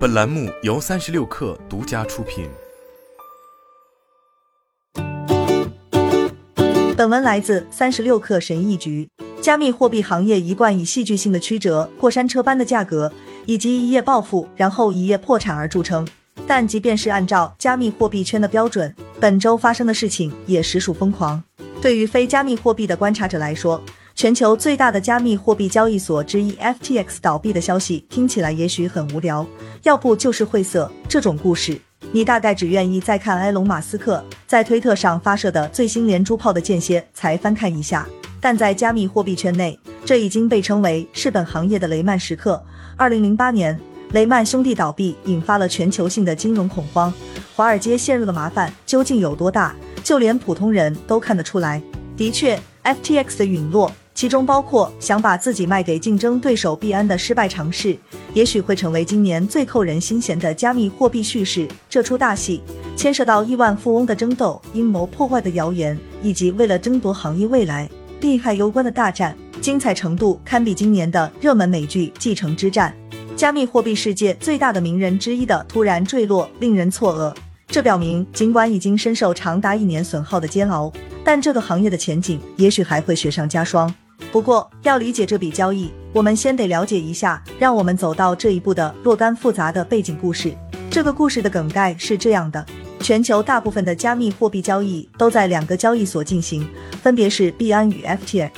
本栏目由三十六氪独家出品。本文来自三十六氪神译局。加密货币行业一贯以戏剧性的曲折、过山车般的价格，以及一夜暴富然后一夜破产而著称。但即便是按照加密货币圈的标准，本周发生的事情也实属疯狂。对于非加密货币的观察者来说，全球最大的加密货币交易所之一 FTX 倒闭的消息听起来也许很无聊，要不就是晦涩。这种故事，你大概只愿意在看埃隆·马斯克在推特上发射的最新连珠炮的间歇才翻看一下。但在加密货币圈内，这已经被称为是本行业的雷曼时刻。二零零八年，雷曼兄弟倒闭引发了全球性的金融恐慌，华尔街陷入的麻烦究竟有多大，就连普通人都看得出来。的确，FTX 的陨落。其中包括想把自己卖给竞争对手币安的失败尝试，也许会成为今年最扣人心弦的加密货币叙事。这出大戏牵涉到亿万富翁的争斗、阴谋破坏的谣言，以及为了争夺行业未来利害攸关的大战，精彩程度堪比今年的热门美剧《继承之战》。加密货币世界最大的名人之一的突然坠落，令人错愕。这表明，尽管已经深受长达一年损耗的煎熬，但这个行业的前景也许还会雪上加霜。不过，要理解这笔交易，我们先得了解一下让我们走到这一步的若干复杂的背景故事。这个故事的梗概是这样的：全球大部分的加密货币交易都在两个交易所进行，分别是币安与 FTX。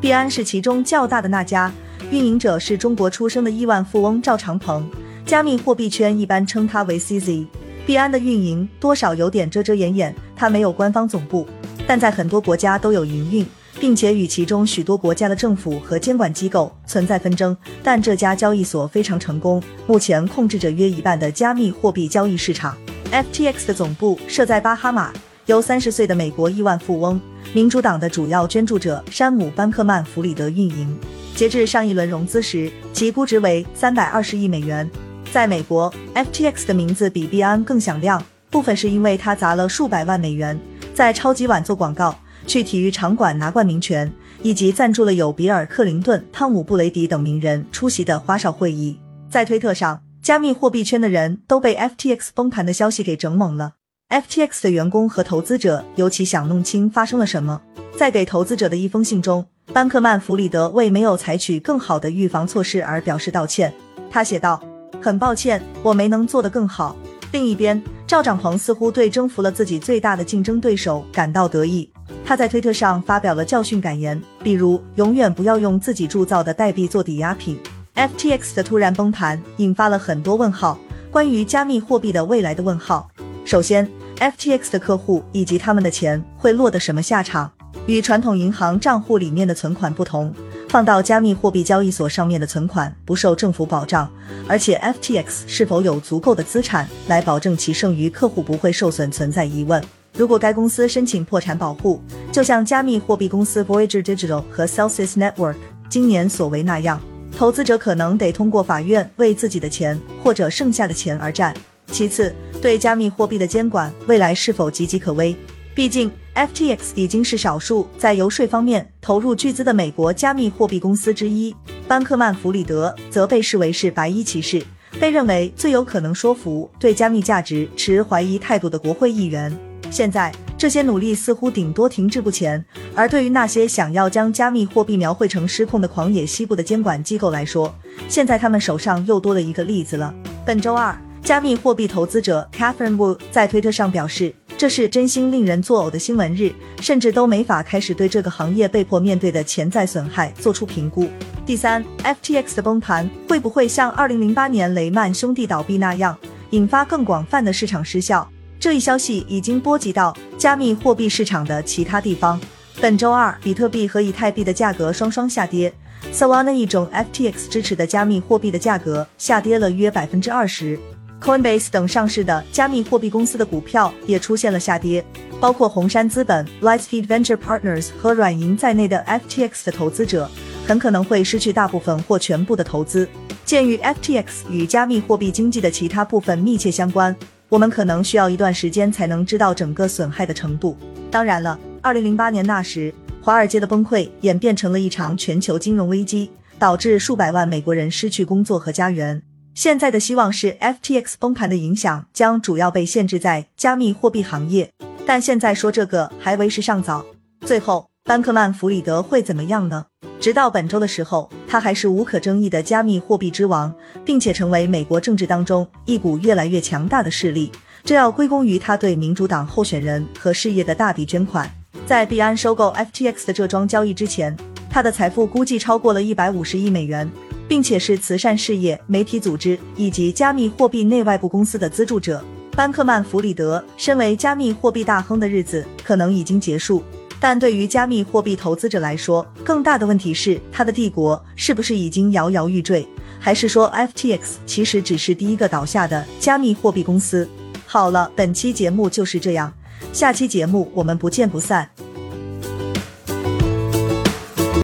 币安是其中较大的那家，运营者是中国出生的亿万富翁赵长鹏，加密货币圈一般称他为 CZ。币安的运营多少有点遮遮掩掩，它没有官方总部，但在很多国家都有营运。并且与其中许多国家的政府和监管机构存在纷争，但这家交易所非常成功，目前控制着约一半的加密货币交易市场。FTX 的总部设在巴哈马，由三十岁的美国亿万富翁、民主党的主要捐助者山姆·班克曼弗里德运营。截至上一轮融资时，其估值为三百二十亿美元。在美国，FTX 的名字比币安更响亮，部分是因为他砸了数百万美元在超级碗做广告。去体育场馆拿冠名权，以及赞助了有比尔·克林顿、汤姆·布雷迪等名人出席的花哨会议。在推特上，加密货币圈的人都被 FTX 崩盘的消息给整懵了。FTX 的员工和投资者尤其想弄清发生了什么。在给投资者的一封信中，班克曼弗里德为没有采取更好的预防措施而表示道歉。他写道：“很抱歉，我没能做得更好。”另一边，赵长鹏似乎对征服了自己最大的竞争对手感到得意。他在推特上发表了教训感言，比如永远不要用自己铸造的代币做抵押品。FTX 的突然崩盘引发了很多问号，关于加密货币的未来的问号。首先，FTX 的客户以及他们的钱会落得什么下场？与传统银行账户里面的存款不同，放到加密货币交易所上面的存款不受政府保障，而且 FTX 是否有足够的资产来保证其剩余客户不会受损存在疑问。如果该公司申请破产保护，就像加密货币公司 Voyager Digital 和 Celsius Network 今年所为那样，投资者可能得通过法院为自己的钱或者剩下的钱而战。其次，对加密货币的监管未来是否岌岌可危？毕竟 FTX 已经是少数在游说方面投入巨资的美国加密货币公司之一。班克曼弗里德则被视为是白衣骑士，被认为最有可能说服对加密价值持怀疑态度的国会议员。现在这些努力似乎顶多停滞不前，而对于那些想要将加密货币描绘成失控的狂野西部的监管机构来说，现在他们手上又多了一个例子了。本周二，加密货币投资者 Catherine Wu 在推特上表示，这是真心令人作呕的新闻日，甚至都没法开始对这个行业被迫面对的潜在损害做出评估。第三，FTX 的崩盘会不会像2008年雷曼兄弟倒闭那样，引发更广泛的市场失效？这一消息已经波及到加密货币市场的其他地方。本周二，比特币和以太币的价格双双下跌，Solana 一种 FTX 支持的加密货币的价格下跌了约百分之二十。Coinbase 等上市的加密货币公司的股票也出现了下跌，包括红杉资本、Lightspeed Venture Partners 和软银在内的 FTX 的投资者很可能会失去大部分或全部的投资。鉴于 FTX 与加密货币经济的其他部分密切相关。我们可能需要一段时间才能知道整个损害的程度。当然了，二零零八年那时，华尔街的崩溃演变成了一场全球金融危机，导致数百万美国人失去工作和家园。现在的希望是 FTX 崩盘的影响将主要被限制在加密货币行业，但现在说这个还为时尚早。最后，班克曼弗里德会怎么样呢？直到本周的时候，他还是无可争议的加密货币之王，并且成为美国政治当中一股越来越强大的势力。这要归功于他对民主党候选人和事业的大笔捐款。在币安收购 FTX 的这桩交易之前，他的财富估计超过了一百五十亿美元。并且是慈善事业、媒体组织以及加密货币内外部公司的资助者。班克曼弗里德身为加密货币大亨的日子可能已经结束，但对于加密货币投资者来说，更大的问题是他的帝国是不是已经摇摇欲坠，还是说 FTX 其实只是第一个倒下的加密货币公司？好了，本期节目就是这样，下期节目我们不见不散。